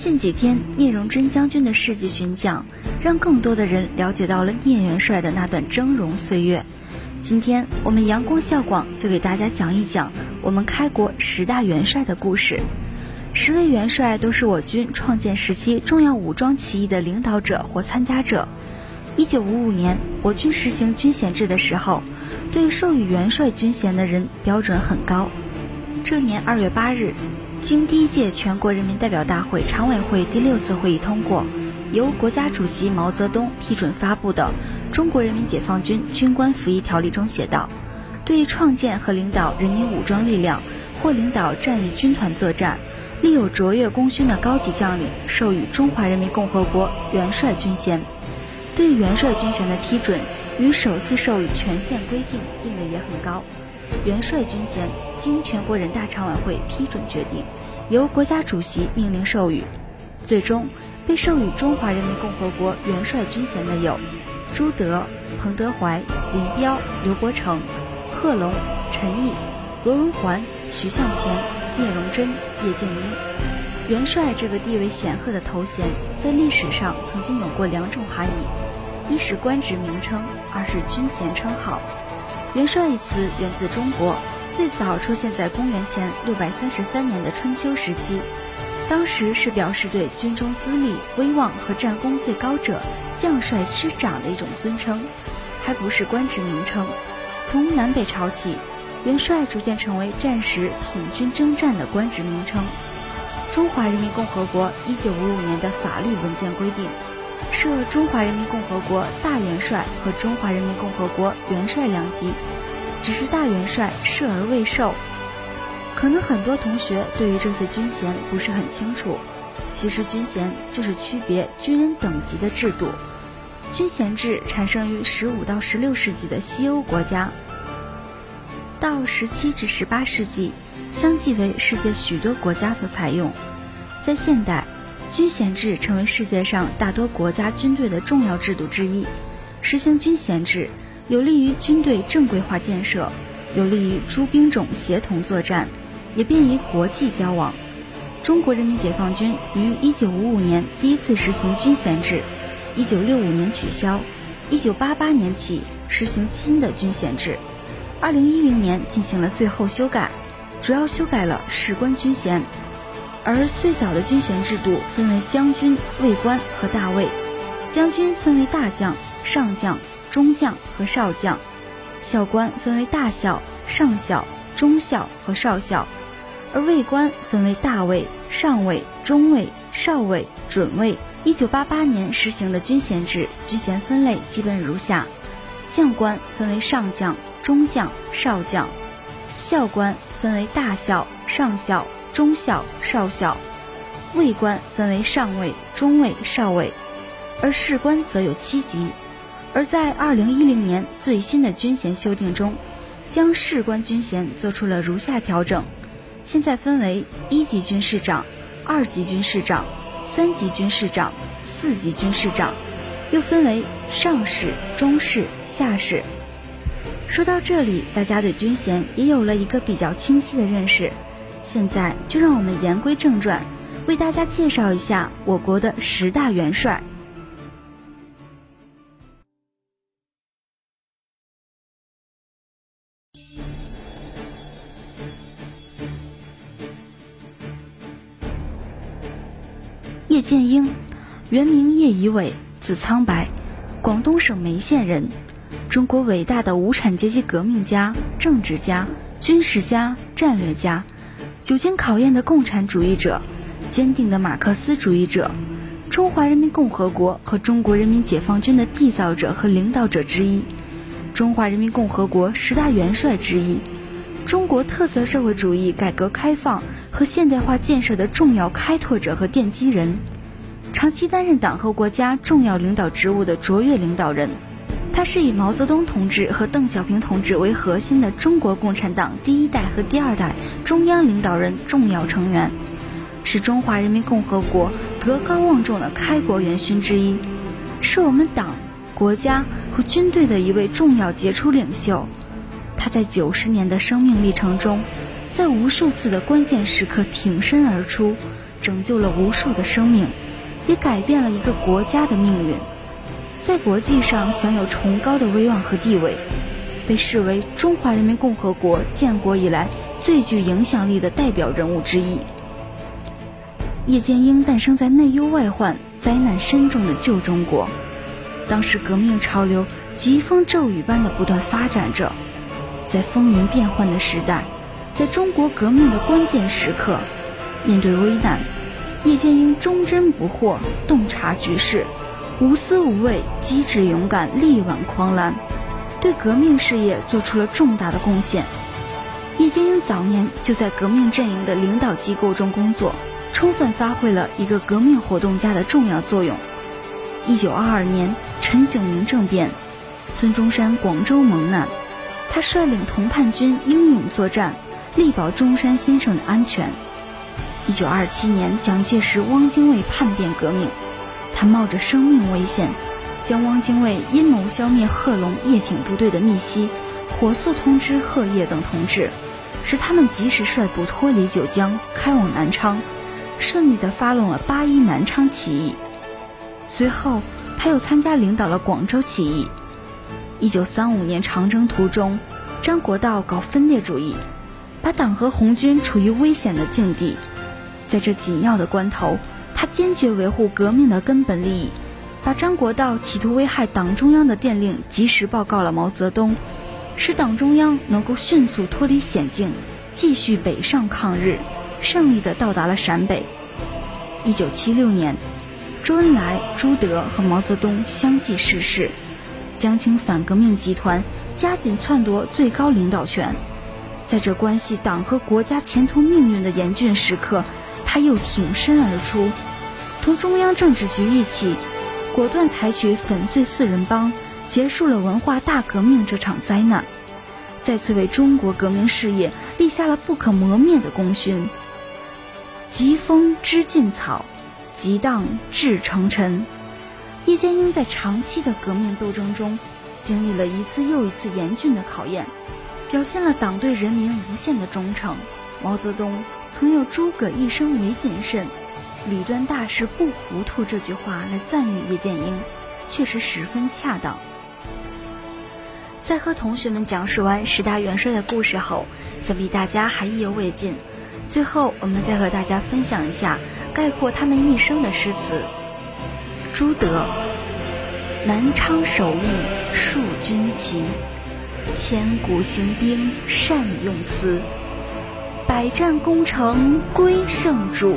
近几天，聂荣臻将军的事迹巡讲，让更多的人了解到了聂元帅的那段峥嵘岁月。今天我们阳光校广就给大家讲一讲我们开国十大元帅的故事。十位元帅都是我军创建时期重要武装起义的领导者或参加者。一九五五年，我军实行军衔制的时候，对授予元帅军衔的人标准很高。这年二月八日。经第一届全国人民代表大会常委会第六次会议通过，由国家主席毛泽东批准发布的《中国人民解放军军官服役条例》中写道：“对创建和领导人民武装力量或领导战役军团作战，立有卓越功勋的高级将领，授予中华人民共和国元帅军衔。对元帅军衔的批准，与首次授予权限规定定的也很高。”元帅军衔经全国人大常委会批准决定，由国家主席命令授予。最终被授予中华人民共和国元帅军衔的有朱德、彭德怀、林彪、刘伯承、贺龙、陈毅、罗荣桓、徐向前、聂荣臻、叶剑英。元帅这个地位显赫的头衔，在历史上曾经有过两种含义：一是官职名称，二是军衔称号。元帅一词源自中国，最早出现在公元前六百三十三年的春秋时期，当时是表示对军中资历、威望和战功最高者将帅之长的一种尊称，还不是官职名称。从南北朝起，元帅逐渐成为战时统军征战的官职名称。中华人民共和国一九五五年的法律文件规定。设中华人民共和国大元帅和中华人民共和国元帅两级，只是大元帅设而未授。可能很多同学对于这些军衔不是很清楚，其实军衔就是区别军人等级的制度。军衔制产生于十五到十六世纪的西欧国家，到十七至十八世纪，相继为世界许多国家所采用。在现代。军衔制成为世界上大多国家军队的重要制度之一。实行军衔制，有利于军队正规化建设，有利于诸兵种协同作战，也便于国际交往。中国人民解放军于1955年第一次实行军衔制，1965年取消，1988年起实行新的军衔制，2010年进行了最后修改，主要修改了士官军衔。而最早的军衔制度分为将军、尉官和大尉。将军分为大将、上将、中将和少将；校官分为大校、上校、中校和少校；而尉官分为大尉、上尉、中尉、少尉、准尉。一九八八年实行的军衔制，军衔分类基本如下：将官分为上将、中将、少将；校官分为大校、上校。中校、少校，尉官分为上尉、中尉、少尉，而士官则有七级。而在二零一零年最新的军衔修订中，将士官军衔做出了如下调整：现在分为一级军士长、二级军士长、三级军士长、四级军士长，又分为上士、中士、下士。说到这里，大家对军衔也有了一个比较清晰的认识。现在就让我们言归正传，为大家介绍一下我国的十大元帅。叶剑英，原名叶以伟，字苍白，广东省梅县人，中国伟大的无产阶级革命家、政治家、军事家、战略家。久经考验的共产主义者，坚定的马克思主义者，中华人民共和国和中国人民解放军的缔造者和领导者之一，中华人民共和国十大元帅之一，中国特色社会主义改革开放和现代化建设的重要开拓者和奠基人，长期担任党和国家重要领导职务的卓越领导人。他是以毛泽东同志和邓小平同志为核心的中国共产党第一代和第二代中央领导人重要成员，是中华人民共和国德高望重的开国元勋之一，是我们党、国家和军队的一位重要杰出领袖。他在九十年的生命历程中，在无数次的关键时刻挺身而出，拯救了无数的生命，也改变了一个国家的命运，在国际上享有崇高的威望和地位，被视为中华人民共和国建国以来最具影响力的代表人物之一。叶剑英诞生在内忧外患、灾难深重的旧中国，当时革命潮流疾风骤雨般的不断发展着，在风云变幻的时代，在中国革命的关键时刻，面对危难，叶剑英忠贞不惑、洞察局势、无私无畏、机智勇敢、力挽狂澜，对革命事业做出了重大的贡献。叶剑英早年就在革命阵营的领导机构中工作。充分发挥了一个革命活动家的重要作用。一九二二年，陈炯明政变，孙中山广州蒙难，他率领同叛军英勇作战，力保中山先生的安全。一九二七年，蒋介石、汪精卫叛变革命，他冒着生命危险，将汪精卫阴谋消灭贺龙叶挺部队的密西，火速通知贺叶等同志，使他们及时率部脱离九江，开往南昌。顺利地发动了八一南昌起义，随后他又参加领导了广州起义。一九三五年长征途中，张国焘搞分裂主义，把党和红军处于危险的境地。在这紧要的关头，他坚决维护革命的根本利益，把张国焘企图危害党中央的电令及时报告了毛泽东，使党中央能够迅速脱离险境，继续北上抗日。胜利地到达了陕北。一九七六年，周恩来、朱德和毛泽东相继逝世，江青反革命集团加紧篡夺最高领导权。在这关系党和国家前途命运的严峻时刻，他又挺身而出，同中央政治局一起，果断采取粉碎四人帮，结束了文化大革命这场灾难，再次为中国革命事业立下了不可磨灭的功勋。疾风知劲草，急荡至成尘。叶剑英在长期的革命斗争中，经历了一次又一次严峻的考验，表现了党对人民无限的忠诚。毛泽东曾有“诸葛一生为谨慎，屡端大事不糊涂”这句话来赞誉叶剑英，确实十分恰当。在和同学们讲述完十大元帅的故事后，想必大家还意犹未尽。最后，我们再和大家分享一下概括他们一生的诗词。朱德，南昌首义树军旗，千古行兵善用词，百战功成归圣主，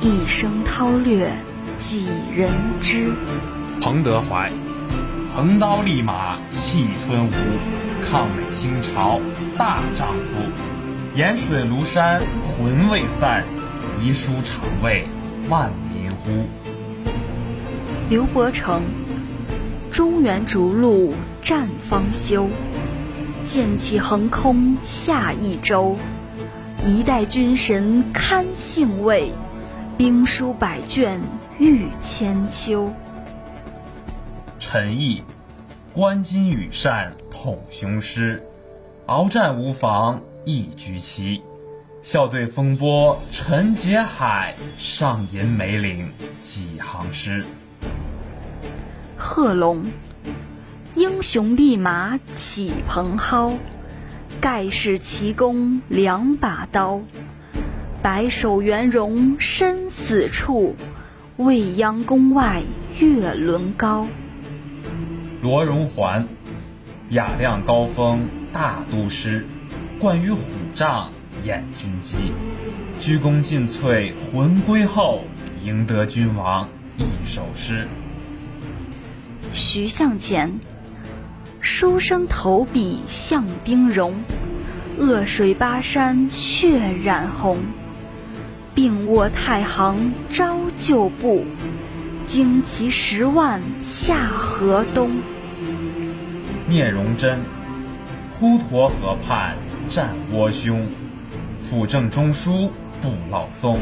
一生韬略几人知？彭德怀，横刀立马气吞吴，抗美兴朝大丈夫。盐水庐山魂未散，遗书常为万民呼。刘伯承，中原逐鹿战方休，剑气横空下一州。一代军神堪信畏，兵书百卷逾千秋。陈毅，观今羽扇统雄师，鏖战无妨。一局棋，笑对风波沉劫海，上吟梅岭几行诗。贺龙，英雄立马起蓬蒿，盖世奇功两把刀，白首元荣身死处，未央宫外月轮高。罗荣桓，雅量高峰大都师。冠于虎杖掩军机，鞠躬尽瘁魂归后，赢得君王一首诗。徐向前，书生投笔向兵戎，恶水巴山血染红。病卧太行朝旧部，旌旗十万下河东。聂荣臻，滹沱河畔。战倭凶，辅政中枢不老松。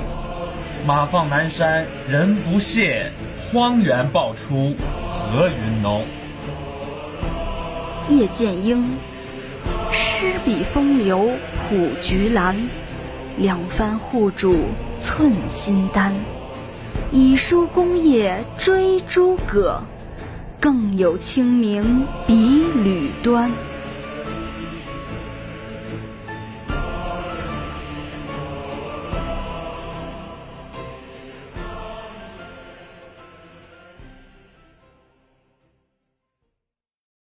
马放南山人不谢，荒原爆出何云浓。叶剑英，诗笔风流谱菊兰，两番护主寸心丹。以书功业追诸葛，更有清明比履端。